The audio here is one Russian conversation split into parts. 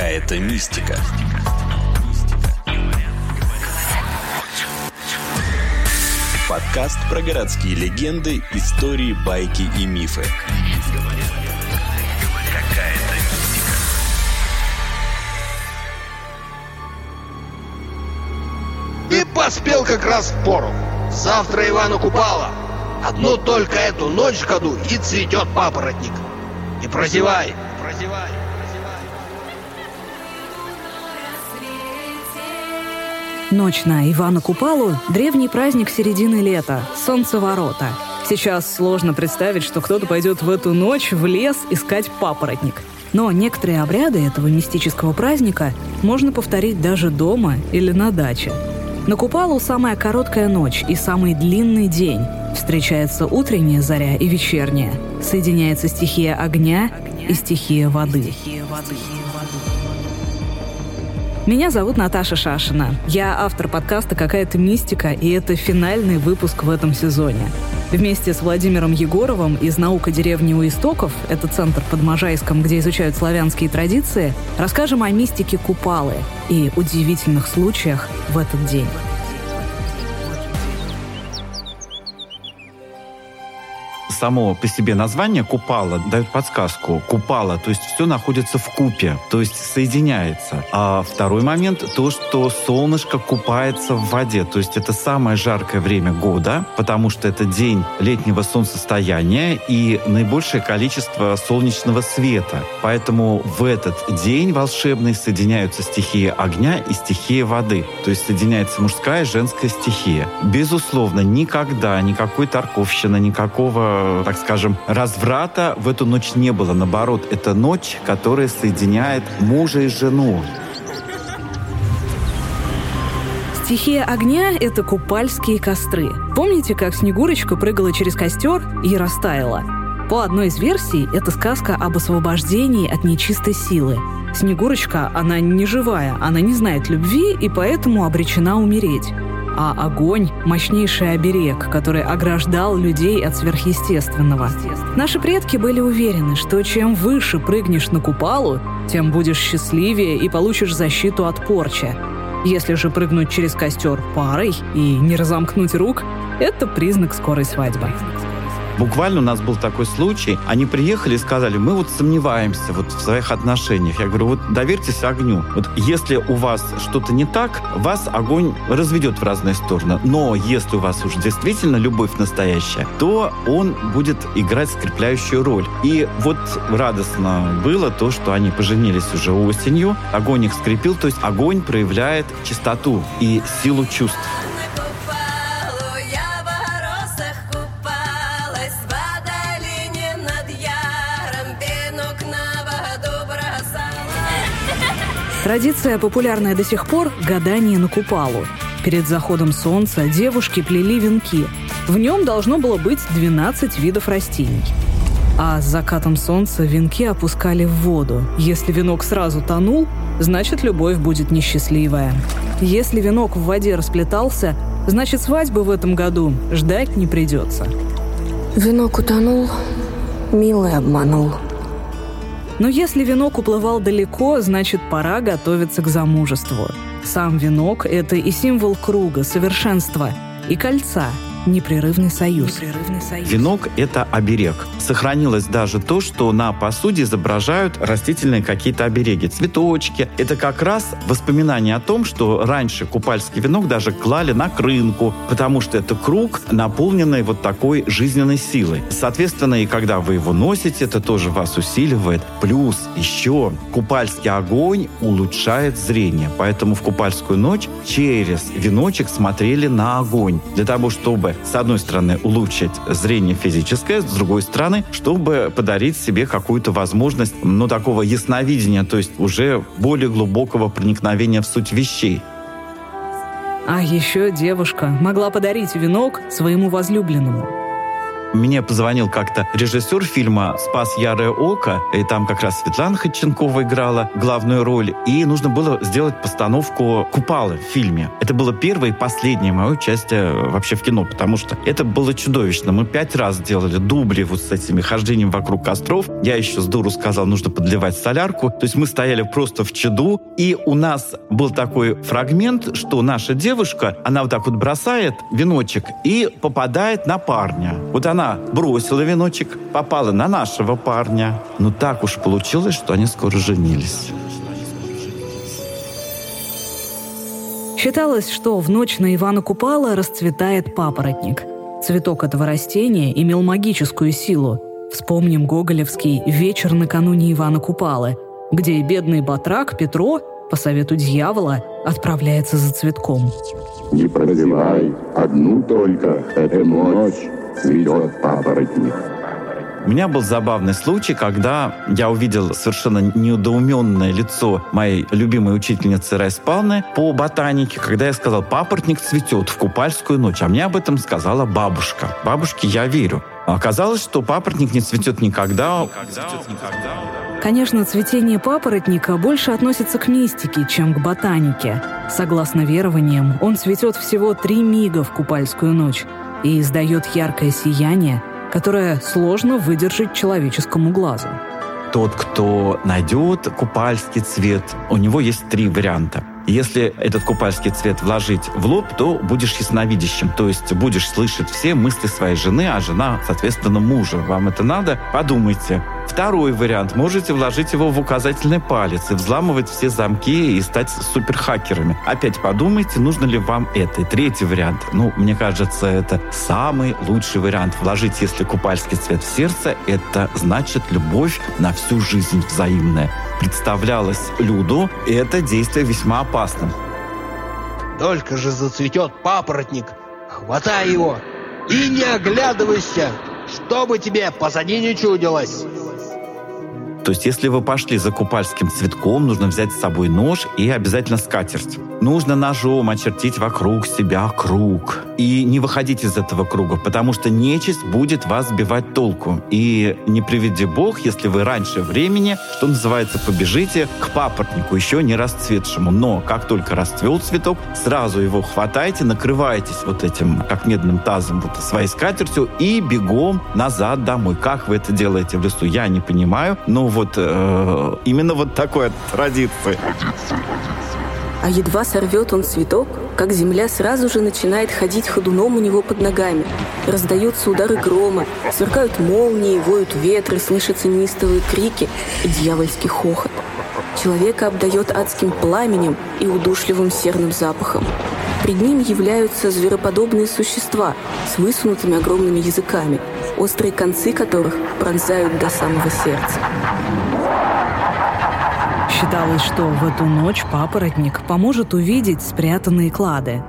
Какая-то мистика. Подкаст про городские легенды, истории, байки и мифы. И поспел как раз в пору. Завтра Ивана Купала. Одну только эту ночь в году и цветет папоротник. Не прозевай, прозевай. Ночь на Ивана Купалу – древний праздник середины лета, солнцеворота. Сейчас сложно представить, что кто-то пойдет в эту ночь в лес искать папоротник. Но некоторые обряды этого мистического праздника можно повторить даже дома или на даче. На Купалу самая короткая ночь и самый длинный день. Встречается утренняя заря и вечерняя. Соединяется стихия огня и стихия воды. Меня зовут Наташа Шашина. Я автор подкаста «Какая-то мистика», и это финальный выпуск в этом сезоне. Вместе с Владимиром Егоровым из «Наука деревни у истоков», это центр под Можайском, где изучают славянские традиции, расскажем о мистике Купалы и удивительных случаях в этот день. Само по себе название купала дает подсказку. Купала, то есть все находится в купе, то есть соединяется. А второй момент то, что солнышко купается в воде, то есть это самое жаркое время года, потому что это день летнего солнцестояния и наибольшее количество солнечного света. Поэтому в этот день волшебный соединяются стихии огня и стихия воды, то есть соединяется мужская и женская стихия. Безусловно, никогда никакой торговщины, никакого так скажем, разврата в эту ночь не было. Наоборот, это ночь, которая соединяет мужа и жену. Стихия огня — это купальские костры. Помните, как Снегурочка прыгала через костер и растаяла? По одной из версий, это сказка об освобождении от нечистой силы. Снегурочка, она не живая, она не знает любви и поэтому обречена умереть а огонь – мощнейший оберег, который ограждал людей от сверхъестественного. Наши предки были уверены, что чем выше прыгнешь на купалу, тем будешь счастливее и получишь защиту от порчи. Если же прыгнуть через костер парой и не разомкнуть рук, это признак скорой свадьбы. Буквально у нас был такой случай. Они приехали и сказали, мы вот сомневаемся вот в своих отношениях. Я говорю, вот доверьтесь огню. Вот если у вас что-то не так, вас огонь разведет в разные стороны. Но если у вас уже действительно любовь настоящая, то он будет играть скрепляющую роль. И вот радостно было то, что они поженились уже осенью. Огонь их скрепил, то есть огонь проявляет чистоту и силу чувств. Традиция, популярная до сих пор – гадание на купалу. Перед заходом солнца девушки плели венки. В нем должно было быть 12 видов растений. А с закатом солнца венки опускали в воду. Если венок сразу тонул, значит, любовь будет несчастливая. Если венок в воде расплетался, значит, свадьбы в этом году ждать не придется. Венок утонул, милый обманул – но если венок уплывал далеко, значит, пора готовиться к замужеству. Сам венок – это и символ круга, совершенства, и кольца – Непрерывный союз. Непрерывный союз. Венок – это оберег. Сохранилось даже то, что на посуде изображают растительные какие-то обереги. Цветочки. Это как раз воспоминание о том, что раньше купальский венок даже клали на крынку, потому что это круг, наполненный вот такой жизненной силой. Соответственно, и когда вы его носите, это тоже вас усиливает. Плюс еще купальский огонь улучшает зрение. Поэтому в купальскую ночь через веночек смотрели на огонь. Для того, чтобы с одной стороны, улучшить зрение физическое, с другой стороны, чтобы подарить себе какую-то возможность, ну, такого ясновидения, то есть уже более глубокого проникновения в суть вещей. А еще девушка могла подарить венок своему возлюбленному. Мне позвонил как-то режиссер фильма «Спас ярое око», и там как раз Светлана Ходченкова играла главную роль, и нужно было сделать постановку «Купалы» в фильме. Это было первое и последнее мое участие вообще в кино, потому что это было чудовищно. Мы пять раз делали дубли вот с этими хождением вокруг костров. Я еще с дуру сказал, нужно подливать солярку. То есть мы стояли просто в чаду, и у нас был такой фрагмент, что наша девушка, она вот так вот бросает веночек и попадает на парня. Вот она бросила веночек, попала на нашего парня. Но так уж получилось, что они скоро женились. Считалось, что в ночь на Ивана Купала расцветает папоротник. Цветок этого растения имел магическую силу. Вспомним гоголевский «Вечер накануне Ивана Купалы», где бедный батрак Петро, по совету дьявола, отправляется за цветком. «Не прозевай, одну только эту ночь цветет папоротник». У меня был забавный случай, когда я увидел совершенно недоуменное лицо моей любимой учительницы Райспалны по ботанике, когда я сказал, папоротник цветет в купальскую ночь, а мне об этом сказала бабушка. Бабушке я верю. А оказалось, что папоротник не цветет никогда. Конечно, цветение папоротника больше относится к мистике, чем к ботанике. Согласно верованиям, он цветет всего три мига в купальскую ночь и издает яркое сияние, которое сложно выдержать человеческому глазу. Тот, кто найдет купальский цвет, у него есть три варианта. Если этот купальский цвет вложить в лоб, то будешь ясновидящим, то есть будешь слышать все мысли своей жены, а жена, соответственно, мужа. Вам это надо? Подумайте. Второй вариант. Можете вложить его в указательный палец и взламывать все замки и стать суперхакерами. Опять подумайте, нужно ли вам это. И третий вариант. Ну, мне кажется, это самый лучший вариант. Вложить, если купальский цвет в сердце, это значит любовь на всю жизнь взаимная. Представлялось Люду это действие весьма опасным. Только же зацветет папоротник, хватай его и не оглядывайся, чтобы тебе позади не чудилось. То есть, если вы пошли за купальским цветком, нужно взять с собой нож и обязательно скатерть. Нужно ножом очертить вокруг себя круг. И не выходить из этого круга, потому что нечисть будет вас сбивать толку. И не приведи бог, если вы раньше времени, что называется, побежите к папоротнику, еще не расцветшему. Но как только расцвел цветок, сразу его хватайте, накрываетесь вот этим, как медным тазом, вот своей скатертью и бегом назад домой. Как вы это делаете в лесу, я не понимаю. Но вот э, именно вот такой традиции. А едва сорвет он цветок, как земля сразу же начинает ходить ходуном у него под ногами. Раздаются удары грома, сверкают молнии, воют ветры, слышатся неистовые крики и дьявольский хохот. Человека обдает адским пламенем и удушливым серным запахом. Пред ним являются звероподобные существа с высунутыми огромными языками, острые концы которых пронзают до самого сердца. Считалось, что в эту ночь папоротник поможет увидеть спрятанные клады.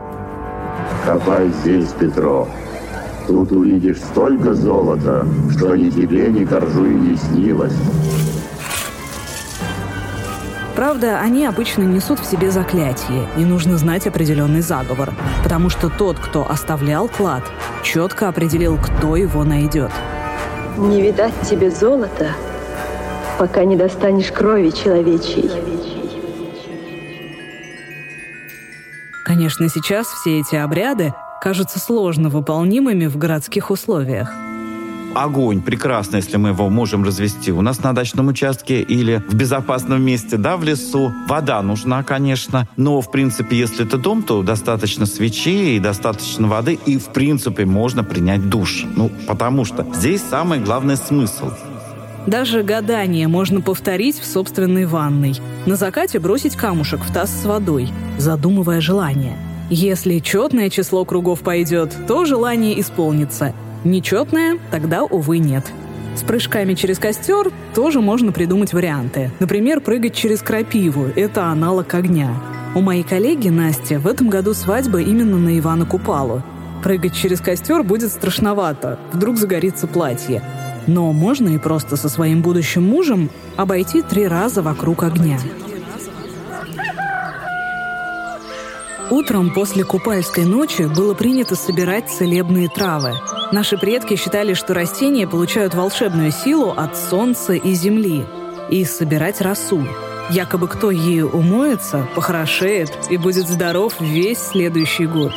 Копай здесь, Петро. Тут увидишь столько золота, что ни тебе, ни коржу и не снилось. Правда, они обычно несут в себе заклятие, и нужно знать определенный заговор, потому что тот, кто оставлял клад, четко определил, кто его найдет. Не видать тебе золота, пока не достанешь крови человечьей. Конечно, сейчас все эти обряды кажутся сложно выполнимыми в городских условиях. Огонь прекрасно, если мы его можем развести у нас на дачном участке или в безопасном месте, да, в лесу. Вода нужна, конечно, но, в принципе, если это дом, то достаточно свечей и достаточно воды, и, в принципе, можно принять душ. Ну, потому что здесь самый главный смысл. Даже гадание можно повторить в собственной ванной. На закате бросить камушек в таз с водой, задумывая желание. Если четное число кругов пойдет, то желание исполнится – Нечетное тогда, увы, нет. С прыжками через костер тоже можно придумать варианты. Например, прыгать через крапиву – это аналог огня. У моей коллеги Насти в этом году свадьба именно на Ивана Купалу. Прыгать через костер будет страшновато, вдруг загорится платье. Но можно и просто со своим будущим мужем обойти три раза вокруг огня. Утром после купальской ночи было принято собирать целебные травы – Наши предки считали, что растения получают волшебную силу от солнца и земли. И собирать росу. Якобы кто ею умоется, похорошеет и будет здоров весь следующий год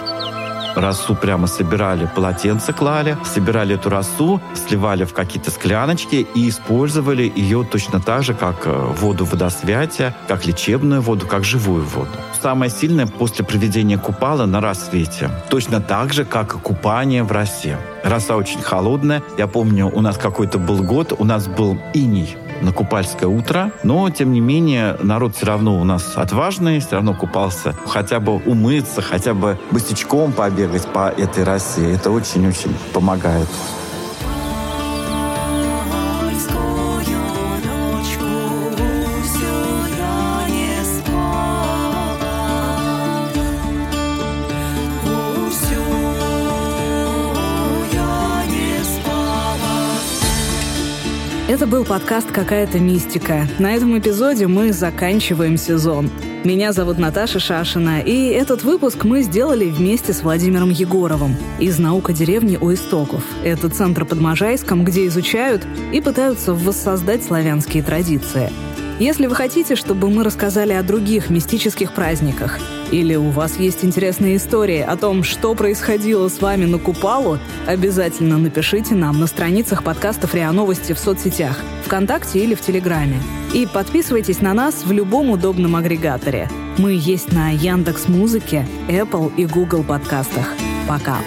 росу прямо собирали, полотенце клали, собирали эту росу, сливали в какие-то скляночки и использовали ее точно так же, как э, воду водосвятия, как лечебную воду, как живую воду. Самое сильное после проведения купала на рассвете. Точно так же, как и купание в росе. Роса очень холодная. Я помню, у нас какой-то был год, у нас был иней на купальское утро, но, тем не менее, народ все равно у нас отважный, все равно купался. Хотя бы умыться, хотя бы босичком побегать по этой росе. Это очень-очень помогает. Это был подкаст «Какая-то мистика». На этом эпизоде мы заканчиваем сезон. Меня зовут Наташа Шашина, и этот выпуск мы сделали вместе с Владимиром Егоровым из «Наука деревни у истоков». Это центр под Можайском, где изучают и пытаются воссоздать славянские традиции – если вы хотите, чтобы мы рассказали о других мистических праздниках, или у вас есть интересные истории о том, что происходило с вами на Купалу, обязательно напишите нам на страницах подкастов РИА Новости в соцсетях, ВКонтакте или в Телеграме. И подписывайтесь на нас в любом удобном агрегаторе. Мы есть на Яндекс Музыке, Apple и Google подкастах. Пока.